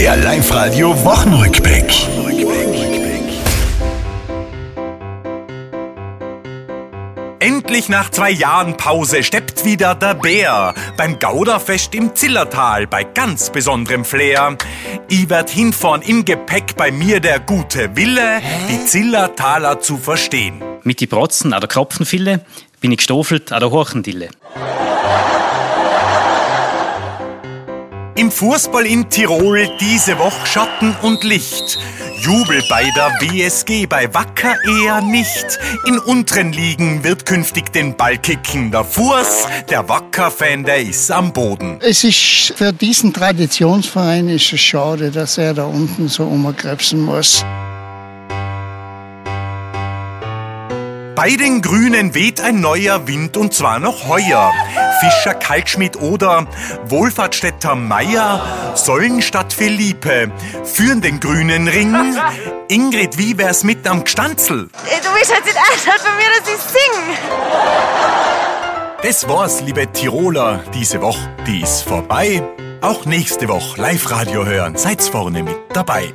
Der Live-Radio Wochenrückblick. Endlich nach zwei Jahren Pause steppt wieder der Bär beim Gauderfest im Zillertal bei ganz besonderem Flair. Ich werd hinfahren im Gepäck bei mir der gute Wille, die Zillertaler zu verstehen. Mit die Protzen an der Kropfenfille bin ich gestofelt an der Horchendille. Im Fußball in Tirol diese Woche Schatten und Licht. Jubel bei der WSG, bei Wacker eher nicht. In unteren Ligen wird künftig den Ball kicken. Der Fuß, der Wacker-Fan, der ist am Boden. Es ist für diesen Traditionsverein ist es schade, dass er da unten so umkrebsen muss. Bei den Grünen weht ein neuer Wind und zwar noch heuer. Fischer, Kaltschmidt oder Wohlfahrtsstädter Meier sollen statt Philippe führen den grünen Ring. Ingrid, wie wär's mit am Gstanzel? Du bist halt nicht einladen von mir, dass ich sing. Das war's, liebe Tiroler. Diese Woche, die ist vorbei. Auch nächste Woche Live-Radio hören. Seid's vorne mit dabei.